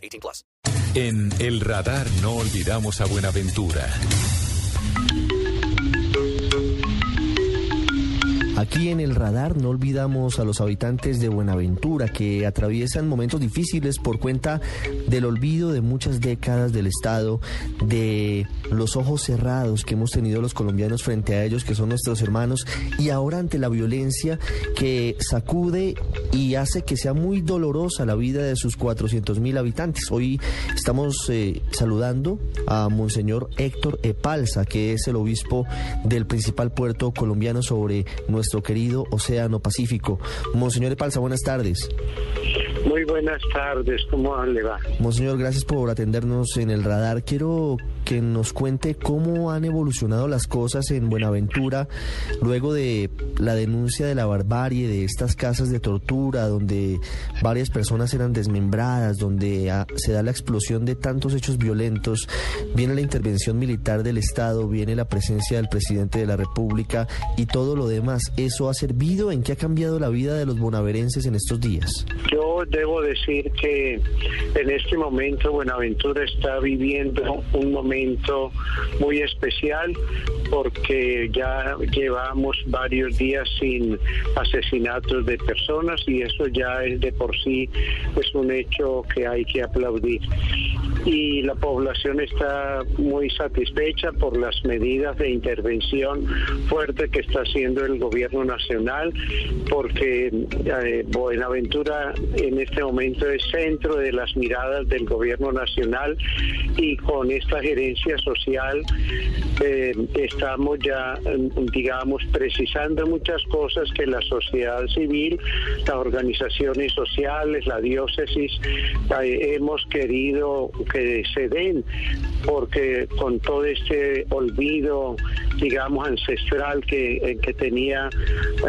18 plus. En El Radar no olvidamos a Buenaventura. Aquí en el radar no olvidamos a los habitantes de Buenaventura que atraviesan momentos difíciles por cuenta del olvido de muchas décadas del Estado, de los ojos cerrados que hemos tenido los colombianos frente a ellos, que son nuestros hermanos, y ahora ante la violencia que sacude y hace que sea muy dolorosa la vida de sus 400 mil habitantes. Hoy estamos eh, saludando a Monseñor Héctor Epalza, que es el obispo del principal puerto colombiano sobre nuestro querido Océano Pacífico. Monseñor Epalza, buenas tardes. Muy buenas tardes, ¿cómo le va? Monseñor, gracias por atendernos en el radar. Quiero que nos cuente cómo han evolucionado las cosas en Buenaventura luego de la denuncia de la barbarie de estas casas de tortura donde varias personas eran desmembradas, donde ah, se da la explosión de tantos hechos violentos, viene la intervención militar del Estado, viene la presencia del presidente de la República y todo lo demás. ¿Eso ha servido? ¿En qué ha cambiado la vida de los bonaverenses en estos días? Debo decir que en este momento Buenaventura está viviendo un momento muy especial porque ya llevamos varios días sin asesinatos de personas y eso ya es de por sí es un hecho que hay que aplaudir. Y la población está muy satisfecha por las medidas de intervención fuerte que está haciendo el gobierno nacional, porque eh, Buenaventura en este momento es centro de las miradas del gobierno nacional y con esta gerencia social eh, estamos ya, digamos, precisando muchas cosas que la sociedad civil, las organizaciones sociales, la diócesis, eh, hemos querido que se den, porque con todo este olvido, digamos, ancestral que, que tenía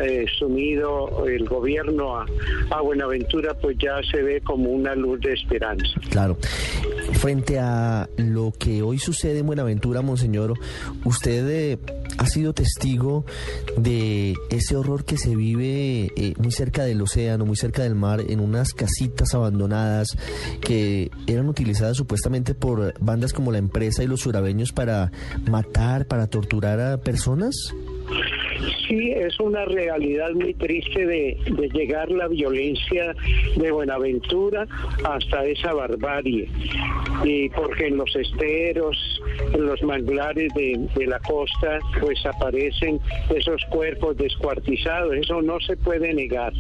eh, sumido el gobierno a, a Buenaventura, pues ya se ve como una luz de esperanza. Claro. Frente a lo que hoy sucede en Buenaventura, Monseñor, usted eh, ha sido testigo de ese horror que se vive eh, muy cerca del océano, muy cerca del mar, en unas casitas abandonadas que eran utilizadas supuestamente por bandas como la empresa y los surabeños para matar, para torturar a personas. Sí, es una realidad muy triste de, de, llegar la violencia de Buenaventura hasta esa barbarie. Y porque en los esteros, los manglares de, de la costa, pues aparecen esos cuerpos descuartizados. Eso no se puede negar.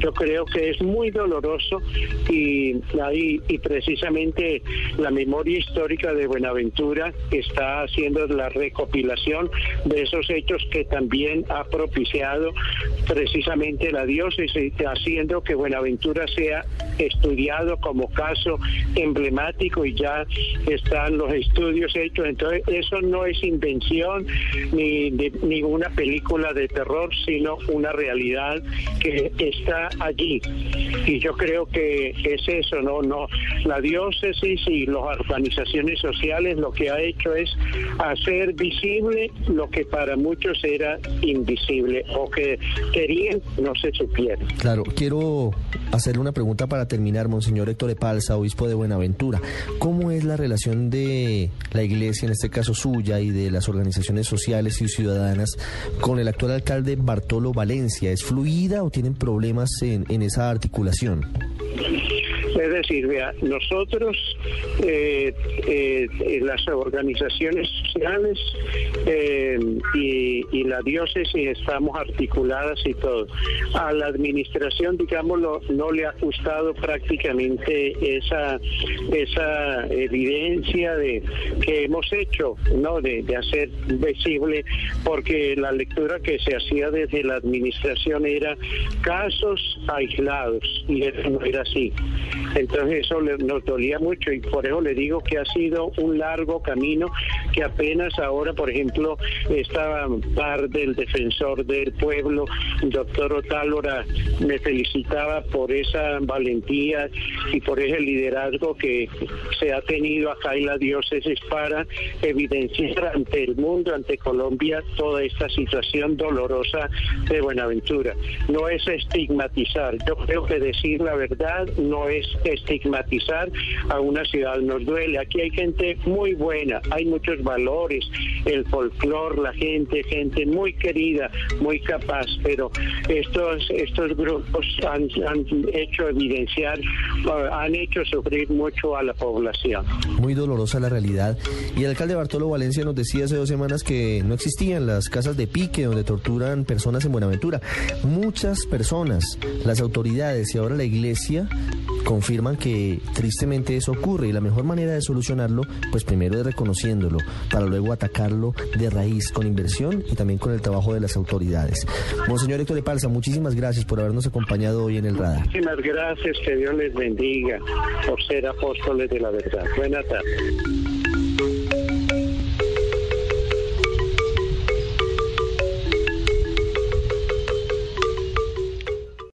Yo creo que es muy doloroso y, ahí, y precisamente la memoria histórica de Buenaventura está haciendo la recopilación de esos hechos que también ha propiciado precisamente la diócesis, haciendo que Buenaventura sea estudiado como caso emblemático y ya están los estudios hechos. Entonces, eso no es invención ni de ninguna película de terror, sino una realidad que está allí. Y yo creo que es eso, ¿no? no La diócesis y las organizaciones sociales lo que ha hecho es hacer visible lo que para muchos era invisible o que querían no se supiera. Claro, quiero hacerle una pregunta para terminar, Monseñor Héctor Epalza, obispo de Buenaventura. ¿Cómo es la relación de la iglesia, en este caso suya, y de las organizaciones sociales y ciudadanas con el actual alcalde Bartolo Valencia? ¿Es fluida o tienen problemas en, en esa articulación? Es decir, vea, nosotros, eh, eh, las organizaciones eh, y, y, la diócesis estamos articuladas y todo. A la administración, digámoslo, no le ha gustado prácticamente esa, esa evidencia de que hemos hecho, ¿no? De, hacer visible, porque la lectura que se hacía desde la administración era casos aislados y eso no era así Entonces eso nos dolía mucho y por eso le digo que ha sido un largo camino que apenas ahora, por ejemplo, esta par del defensor del pueblo, doctor Otálora, me felicitaba por esa valentía y por ese liderazgo que se ha tenido acá en la diócesis para evidenciar ante el mundo, ante Colombia, toda esta situación dolorosa de Buenaventura. No es estigmatizar, yo creo que decir la verdad no es estigmatizar a una ciudad, nos duele. Aquí hay gente muy buena, hay muchos valores, trabajadores el folclor, la gente, gente muy querida, muy capaz, pero estos, estos grupos han, han hecho evidenciar, uh, han hecho sufrir mucho a la población. Muy dolorosa la realidad. Y el alcalde Bartolo Valencia nos decía hace dos semanas que no existían las casas de pique donde torturan personas en Buenaventura. Muchas personas, las autoridades y ahora la iglesia confirman que tristemente eso ocurre y la mejor manera de solucionarlo, pues primero es reconociéndolo, para luego atacarlo de raíz con inversión y también con el trabajo de las autoridades. Monseñor Héctor de Palza, muchísimas gracias por habernos acompañado hoy en el radar. Muchísimas gracias, que Dios les bendiga por ser apóstoles de la verdad. Buenas tardes.